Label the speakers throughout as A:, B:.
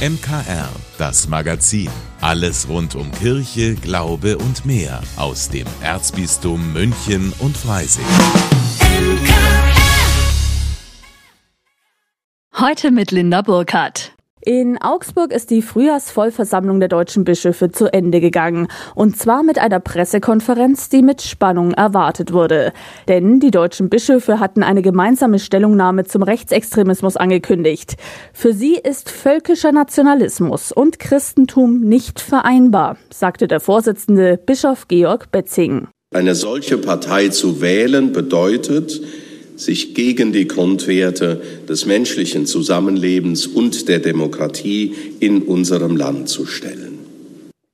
A: MKR, das Magazin. Alles rund um Kirche, Glaube und mehr aus dem Erzbistum München und Freising.
B: Heute mit Linda Burkhardt.
C: In Augsburg ist die Frühjahrsvollversammlung der deutschen Bischöfe zu Ende gegangen. Und zwar mit einer Pressekonferenz, die mit Spannung erwartet wurde. Denn die deutschen Bischöfe hatten eine gemeinsame Stellungnahme zum Rechtsextremismus angekündigt. Für sie ist völkischer Nationalismus und Christentum nicht vereinbar, sagte der Vorsitzende Bischof Georg Betzing.
D: Eine solche Partei zu wählen bedeutet, sich gegen die Grundwerte des menschlichen Zusammenlebens und der Demokratie in unserem Land zu stellen.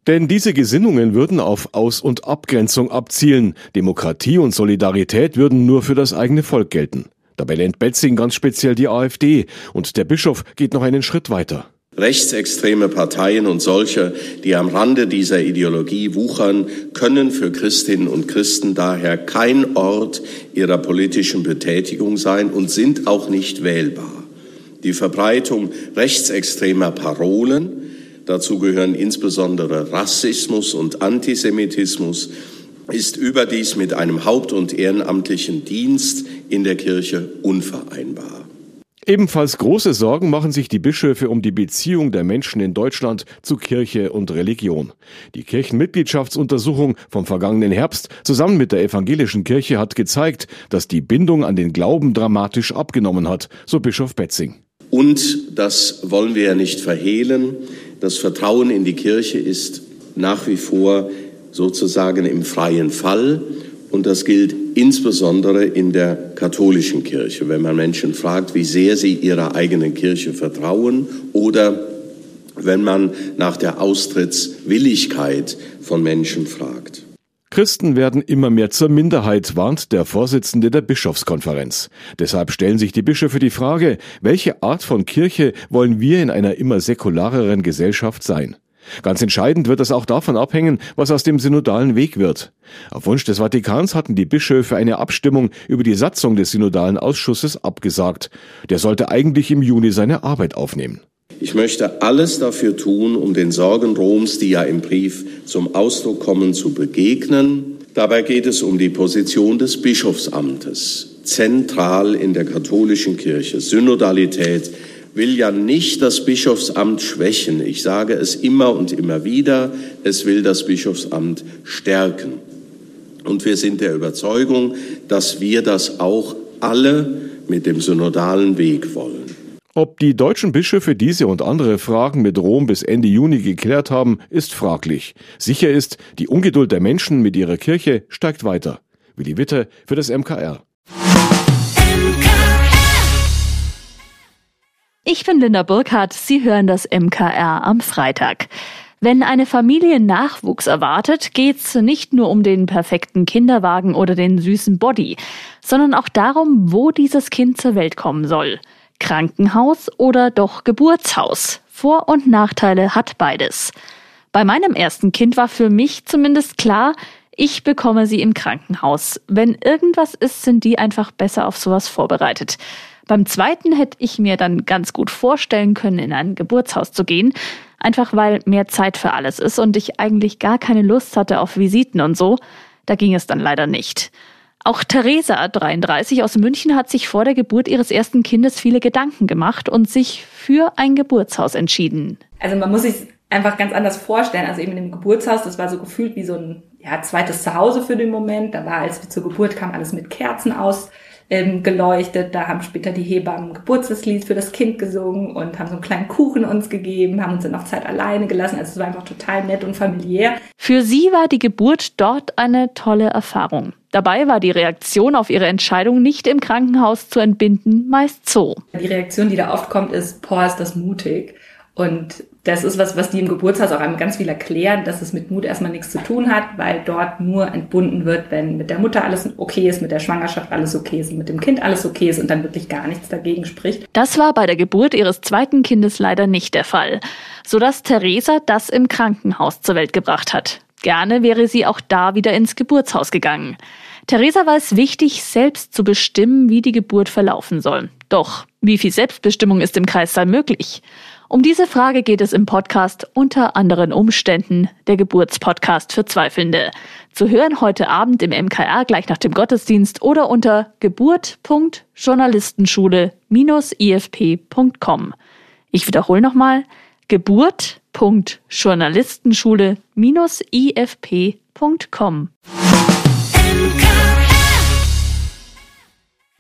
E: Denn diese Gesinnungen würden auf Aus- und Abgrenzung abzielen. Demokratie und Solidarität würden nur für das eigene Volk gelten. Dabei lehnt Betzing ganz speziell die AfD und der Bischof geht noch einen Schritt weiter.
D: Rechtsextreme Parteien und solche, die am Rande dieser Ideologie wuchern, können für Christinnen und Christen daher kein Ort ihrer politischen Betätigung sein und sind auch nicht wählbar. Die Verbreitung rechtsextremer Parolen, dazu gehören insbesondere Rassismus und Antisemitismus, ist überdies mit einem haupt- und ehrenamtlichen Dienst in der Kirche unvereinbar.
E: Ebenfalls große Sorgen machen sich die Bischöfe um die Beziehung der Menschen in Deutschland zu Kirche und Religion. Die Kirchenmitgliedschaftsuntersuchung vom vergangenen Herbst zusammen mit der evangelischen Kirche hat gezeigt, dass die Bindung an den Glauben dramatisch abgenommen hat, so Bischof Betzing.
D: Und das wollen wir ja nicht verhehlen. Das Vertrauen in die Kirche ist nach wie vor sozusagen im freien Fall. Und das gilt insbesondere in der katholischen Kirche, wenn man Menschen fragt, wie sehr sie ihrer eigenen Kirche vertrauen oder wenn man nach der Austrittswilligkeit von Menschen fragt.
E: Christen werden immer mehr zur Minderheit, warnt der Vorsitzende der Bischofskonferenz. Deshalb stellen sich die Bischöfe die Frage, welche Art von Kirche wollen wir in einer immer säkulareren Gesellschaft sein? Ganz entscheidend wird es auch davon abhängen, was aus dem synodalen Weg wird. Auf Wunsch des Vatikans hatten die Bischöfe eine Abstimmung über die Satzung des synodalen Ausschusses abgesagt. Der sollte eigentlich im Juni seine Arbeit aufnehmen.
D: Ich möchte alles dafür tun, um den Sorgen Roms, die ja im Brief zum Ausdruck kommen, zu begegnen. Dabei geht es um die Position des Bischofsamtes, zentral in der katholischen Kirche, Synodalität, will ja nicht das Bischofsamt schwächen. Ich sage es immer und immer wieder, es will das Bischofsamt stärken. Und wir sind der Überzeugung, dass wir das auch alle mit dem synodalen Weg wollen.
E: Ob die deutschen Bischöfe diese und andere Fragen mit Rom bis Ende Juni geklärt haben, ist fraglich. Sicher ist, die Ungeduld der Menschen mit ihrer Kirche steigt weiter. Willi Witte für das MKR.
B: Ich bin Linda Burkhardt. Sie hören das MKR am Freitag. Wenn eine Familie Nachwuchs erwartet, geht's nicht nur um den perfekten Kinderwagen oder den süßen Body, sondern auch darum, wo dieses Kind zur Welt kommen soll. Krankenhaus oder doch Geburtshaus. Vor- und Nachteile hat beides. Bei meinem ersten Kind war für mich zumindest klar, ich bekomme sie im Krankenhaus. Wenn irgendwas ist, sind die einfach besser auf sowas vorbereitet. Beim zweiten hätte ich mir dann ganz gut vorstellen können, in ein Geburtshaus zu gehen, einfach weil mehr Zeit für alles ist und ich eigentlich gar keine Lust hatte auf Visiten und so. Da ging es dann leider nicht. Auch Theresa, 33 aus München, hat sich vor der Geburt ihres ersten Kindes viele Gedanken gemacht und sich für ein Geburtshaus entschieden.
F: Also man muss sich einfach ganz anders vorstellen. Also eben dem Geburtshaus, das war so gefühlt wie so ein ja, zweites Zuhause für den Moment. Da war, als wir zur Geburt kam, alles mit Kerzen aus ähm, geleuchtet. Da haben später die Hebammen Geburtslied für das Kind gesungen und haben so einen kleinen Kuchen uns gegeben, haben uns dann auch Zeit alleine gelassen. Also es war einfach total nett und familiär.
B: Für sie war die Geburt dort eine tolle Erfahrung. Dabei war die Reaktion auf ihre Entscheidung, nicht im Krankenhaus zu entbinden, meist so.
F: Die Reaktion, die da oft kommt, ist, boah, ist das mutig. Und das ist was, was die im Geburtshaus auch einem ganz viel erklären, dass es mit Mut erstmal nichts zu tun hat, weil dort nur entbunden wird, wenn mit der Mutter alles okay ist, mit der Schwangerschaft alles okay ist, mit dem Kind alles okay ist und dann wirklich gar nichts dagegen spricht.
B: Das war bei der Geburt ihres zweiten Kindes leider nicht der Fall, sodass Theresa das im Krankenhaus zur Welt gebracht hat. Gerne wäre sie auch da wieder ins Geburtshaus gegangen. Theresa war es wichtig, selbst zu bestimmen, wie die Geburt verlaufen soll. Doch, wie viel Selbstbestimmung ist im Kreissaal möglich? Um diese Frage geht es im Podcast unter anderen Umständen, der Geburtspodcast für Zweifelnde. Zu hören heute Abend im MKR gleich nach dem Gottesdienst oder unter geburt.journalistenschule-ifp.com. Ich wiederhole nochmal, geburt.journalistenschule-ifp.com.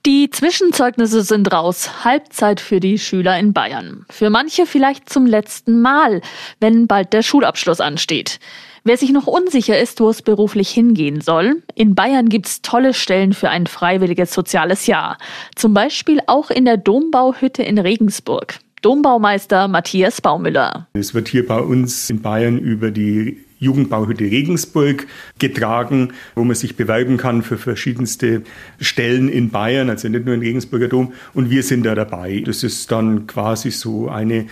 B: Die Zwischenzeugnisse sind raus. Halbzeit für die Schüler in Bayern. Für manche vielleicht zum letzten Mal, wenn bald der Schulabschluss ansteht. Wer sich noch unsicher ist, wo es beruflich hingehen soll, in Bayern gibt's tolle Stellen für ein freiwilliges soziales Jahr. Zum Beispiel auch in der Dombauhütte in Regensburg. Dombaumeister Matthias Baumüller.
G: Es wird hier bei uns in Bayern über die Jugendbauhütte Regensburg getragen, wo man sich bewerben kann für verschiedenste Stellen in Bayern, also nicht nur in Regensburger Dom. Und wir sind da dabei. Das ist dann quasi so eine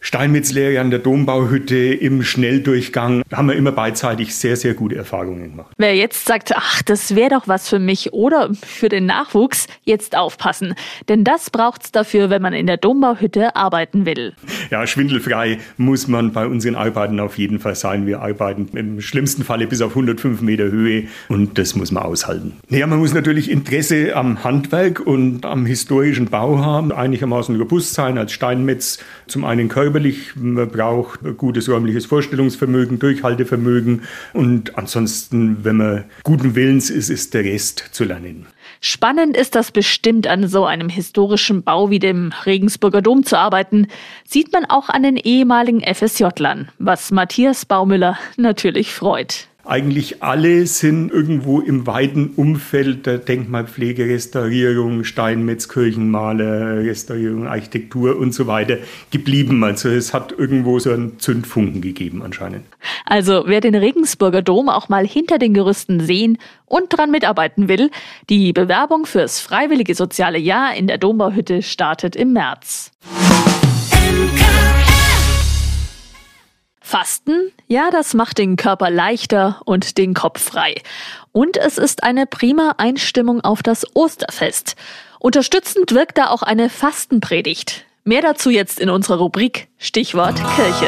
G: Steinmetzlehre an der Dombauhütte im Schnelldurchgang Da haben wir immer beidseitig sehr, sehr gute Erfahrungen gemacht.
B: Wer jetzt sagt, ach, das wäre doch was für mich oder für den Nachwuchs, jetzt aufpassen. Denn das braucht's dafür, wenn man in der Dombauhütte arbeiten will.
G: Ja, schwindelfrei muss man bei unseren Arbeiten auf jeden Fall sein. Wir arbeiten im schlimmsten Falle bis auf 105 Meter Höhe und das muss man aushalten. Naja, man muss natürlich Interesse am Handwerk und am historischen Bau haben, einigermaßen robust sein als Steinmetz. Zum einen Körper körperlich, man braucht gutes räumliches Vorstellungsvermögen, Durchhaltevermögen und ansonsten, wenn man guten Willens ist, ist der Rest zu lernen.
B: Spannend ist das bestimmt an so einem historischen Bau wie dem Regensburger Dom zu arbeiten, sieht man auch an den ehemaligen FSJ-Lern, was Matthias Baumüller natürlich freut.
G: Eigentlich alle sind irgendwo im weiten Umfeld der Denkmalpflege, Restaurierung, Steinmetz, Kirchenmaler, Restaurierung, Architektur und so weiter geblieben. Also es hat irgendwo so einen Zündfunken gegeben anscheinend.
B: Also wer den Regensburger Dom auch mal hinter den Gerüsten sehen und dran mitarbeiten will, die Bewerbung fürs freiwillige soziale Jahr in der Dombauhütte startet im März. Fasten, ja, das macht den Körper leichter und den Kopf frei. Und es ist eine prima Einstimmung auf das Osterfest. Unterstützend wirkt da auch eine Fastenpredigt. Mehr dazu jetzt in unserer Rubrik Stichwort Kirche.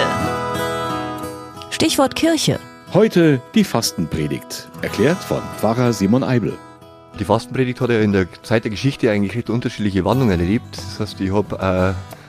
E: Stichwort Kirche. Heute die Fastenpredigt, erklärt von Pfarrer Simon Eibel.
H: Die Fastenpredigt hat ja in der Zeit der Geschichte eigentlich recht unterschiedliche Wandlungen erlebt. Das heißt, ich habe äh,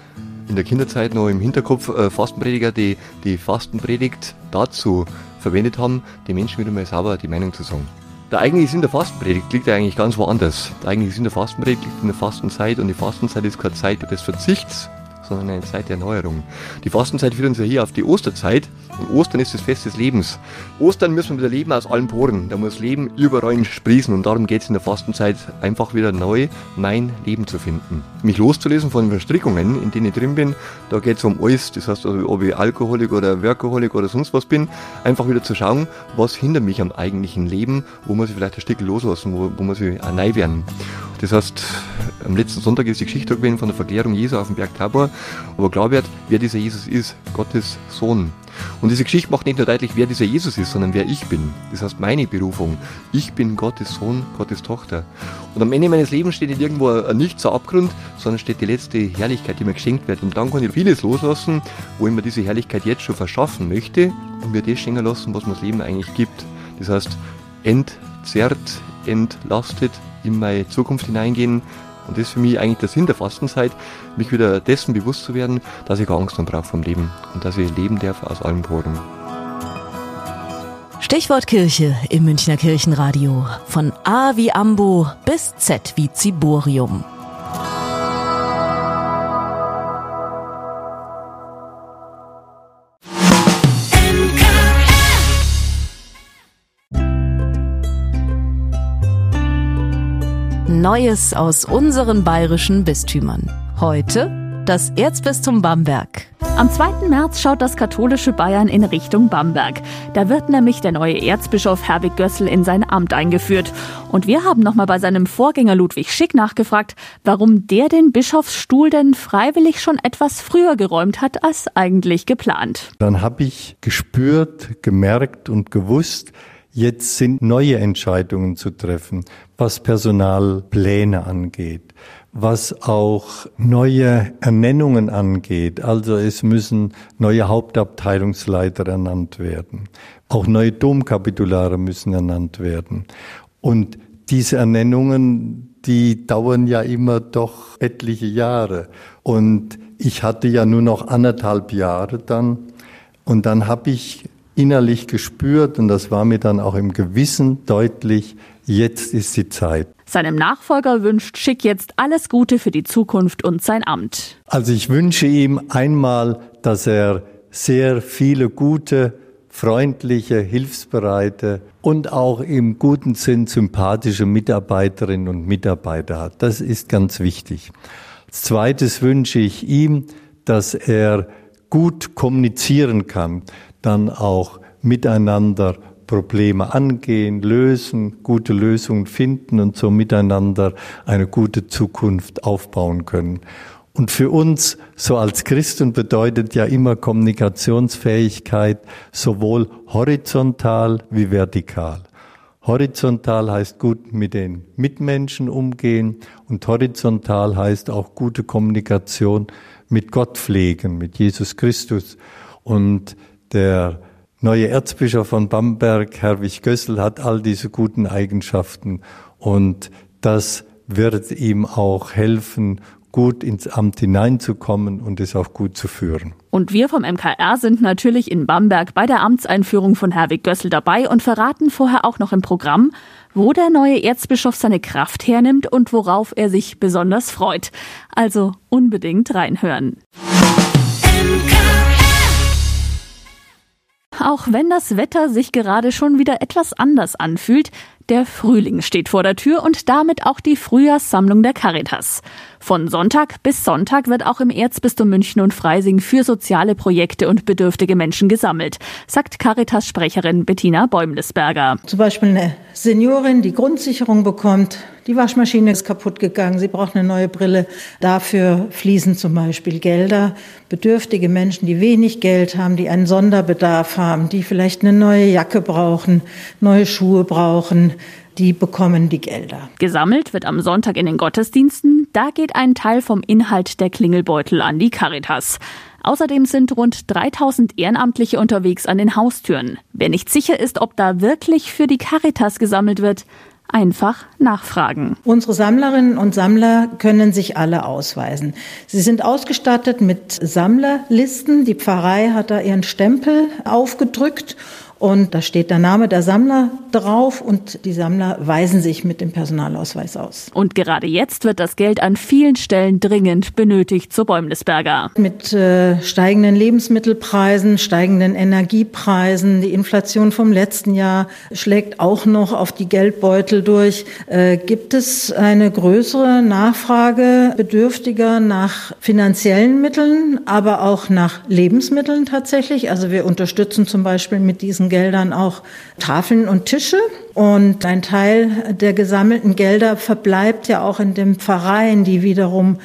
H: in der Kinderzeit noch im Hinterkopf äh, Fastenprediger, die die Fastenpredigt dazu verwendet haben, den Menschen wieder mal sauber die Meinung zu sagen. Der eigentliche Sinn der Fastenpredigt liegt eigentlich ganz woanders. Der eigentliche Sinn der Fastenpredigt liegt in der Fastenzeit und die Fastenzeit ist keine Zeit des Verzichts, sondern eine Zeit der Erneuerung. Die Fastenzeit führt uns ja hier auf die Osterzeit und Ostern ist das Fest des Lebens. Ostern müssen wir wieder leben aus allen Poren. Da muss Leben überall sprießen und darum geht es in der Fastenzeit einfach wieder neu, mein Leben zu finden. Mich loszulösen von Verstrickungen, in denen ich drin bin, da geht es um alles. Das heißt, ob ich Alkoholik oder Workaholic oder sonst was bin, einfach wieder zu schauen, was hindert mich am eigentlichen Leben, wo muss ich vielleicht ein Stück loslassen, wo, wo muss ich neu werden. Das heißt, am letzten Sonntag ist die Geschichte gewesen von der Verklärung Jesu auf dem Berg Tabor, aber klar wird, wer dieser Jesus ist, Gottes Sohn. Und diese Geschichte macht nicht nur deutlich, wer dieser Jesus ist, sondern wer ich bin. Das heißt, meine Berufung. Ich bin Gottes Sohn, Gottes Tochter. Und am Ende meines Lebens steht nicht irgendwo ein Nichts, ein Abgrund, sondern steht die letzte Herrlichkeit, die mir geschenkt wird. Und dann kann ich vieles loslassen, wo ich mir diese Herrlichkeit jetzt schon verschaffen möchte und mir das schenken lassen, was mir das Leben eigentlich gibt. Das heißt, entzerrt, entlastet, in meine Zukunft hineingehen. Und das ist für mich eigentlich der Sinn der Fastenzeit, mich wieder dessen bewusst zu werden, dass ich keine Angst haben brauche vom Leben und dass ich leben darf aus allen Poren.
E: Stichwort Kirche im Münchner Kirchenradio. Von A wie Ambo bis Z wie Ziborium. Neues aus unseren bayerischen Bistümern. Heute das Erzbistum Bamberg.
B: Am 2. März schaut das katholische Bayern in Richtung Bamberg. Da wird nämlich der neue Erzbischof Herwig Gössel in sein Amt eingeführt. Und wir haben nochmal bei seinem Vorgänger Ludwig Schick nachgefragt, warum der den Bischofsstuhl denn freiwillig schon etwas früher geräumt hat als eigentlich geplant.
I: Dann habe ich gespürt, gemerkt und gewusst, Jetzt sind neue Entscheidungen zu treffen, was Personalpläne angeht, was auch neue Ernennungen angeht. Also es müssen neue Hauptabteilungsleiter ernannt werden. Auch neue Domkapitulare müssen ernannt werden. Und diese Ernennungen, die dauern ja immer doch etliche Jahre. Und ich hatte ja nur noch anderthalb Jahre dann. Und dann habe ich innerlich gespürt, und das war mir dann auch im Gewissen deutlich, jetzt ist die Zeit.
B: Seinem Nachfolger wünscht Schick jetzt alles Gute für die Zukunft und sein Amt.
I: Also ich wünsche ihm einmal, dass er sehr viele gute, freundliche, hilfsbereite und auch im guten Sinn sympathische Mitarbeiterinnen und Mitarbeiter hat. Das ist ganz wichtig. Als zweites wünsche ich ihm, dass er gut kommunizieren kann, dann auch miteinander Probleme angehen, lösen, gute Lösungen finden und so miteinander eine gute Zukunft aufbauen können. Und für uns, so als Christen, bedeutet ja immer Kommunikationsfähigkeit sowohl horizontal wie vertikal. Horizontal heißt gut mit den Mitmenschen umgehen und horizontal heißt auch gute Kommunikation mit Gott pflegen, mit Jesus Christus. Und der neue Erzbischof von Bamberg, Herwig Gössel, hat all diese guten Eigenschaften und das wird ihm auch helfen, gut ins Amt hineinzukommen und es auch gut zu führen.
B: Und wir vom MKR sind natürlich in Bamberg bei der Amtseinführung von Herwig Gössel dabei und verraten vorher auch noch im Programm, wo der neue Erzbischof seine Kraft hernimmt und worauf er sich besonders freut. Also unbedingt reinhören. Auch wenn das Wetter sich gerade schon wieder etwas anders anfühlt, der Frühling steht vor der Tür und damit auch die Frühjahrssammlung der Caritas. Von Sonntag bis Sonntag wird auch im Erzbistum München und Freising für soziale Projekte und bedürftige Menschen gesammelt, sagt Caritas-Sprecherin Bettina Bäumlesberger.
J: Zum Beispiel eine Seniorin, die Grundsicherung bekommt, die Waschmaschine ist kaputt gegangen, sie braucht eine neue Brille. Dafür fließen zum Beispiel Gelder. Bedürftige Menschen, die wenig Geld haben, die einen Sonderbedarf haben, die vielleicht eine neue Jacke brauchen, neue Schuhe brauchen, die bekommen die Gelder.
B: Gesammelt wird am Sonntag in den Gottesdiensten. Da geht ein Teil vom Inhalt der Klingelbeutel an die Caritas. Außerdem sind rund 3000 Ehrenamtliche unterwegs an den Haustüren. Wer nicht sicher ist, ob da wirklich für die Caritas gesammelt wird, einfach nachfragen.
J: Unsere Sammlerinnen und Sammler können sich alle ausweisen. Sie sind ausgestattet mit Sammlerlisten. Die Pfarrei hat da ihren Stempel aufgedrückt und da steht der Name der Sammler drauf und die Sammler weisen sich mit dem Personalausweis aus.
B: Und gerade jetzt wird das Geld an vielen Stellen dringend benötigt, so Bäumlesberger.
J: Mit äh, steigenden Lebensmittelpreisen, steigenden Energiepreisen, die Inflation vom letzten Jahr schlägt auch noch auf die Geldbeutel durch. Äh, gibt es eine größere Nachfrage Bedürftiger nach finanziellen Mitteln, aber auch nach Lebensmitteln tatsächlich? Also wir unterstützen zum Beispiel mit diesen Geldern auch Tafeln und Tische. Und ein Teil der gesammelten Gelder verbleibt ja auch in den Pfarreien, die wiederum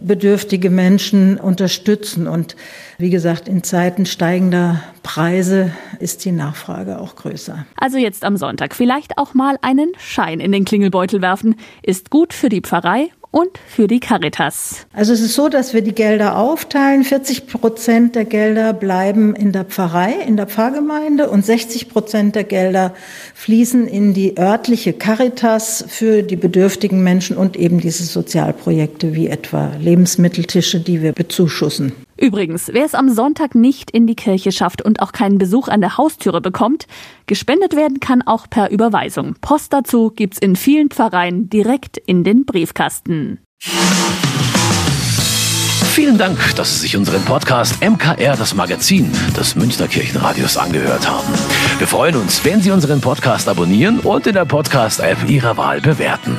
J: bedürftige Menschen unterstützen. Und wie gesagt, in Zeiten steigender Preise ist die Nachfrage auch größer.
B: Also jetzt am Sonntag vielleicht auch mal einen Schein in den Klingelbeutel werfen. Ist gut für die Pfarrei und für die Caritas.
J: Also es ist so, dass wir die Gelder aufteilen. 40 Prozent der Gelder bleiben in der Pfarrei, in der Pfarrgemeinde und 60 Prozent der Gelder fließen in die örtliche Caritas für die bedürftigen Menschen und eben diese Sozialprojekte wie etwa Lebensmitteltische, die wir bezuschussen.
B: Übrigens, wer es am Sonntag nicht in die Kirche schafft und auch keinen Besuch an der Haustüre bekommt, gespendet werden kann auch per Überweisung. Post dazu gibt's in vielen Pfarreien direkt in den Briefkasten.
K: Vielen Dank, dass Sie sich unseren Podcast MKR, das Magazin des Münchner Kirchenradios, angehört haben. Wir freuen uns, wenn Sie unseren Podcast abonnieren und in der Podcast-App Ihrer Wahl bewerten.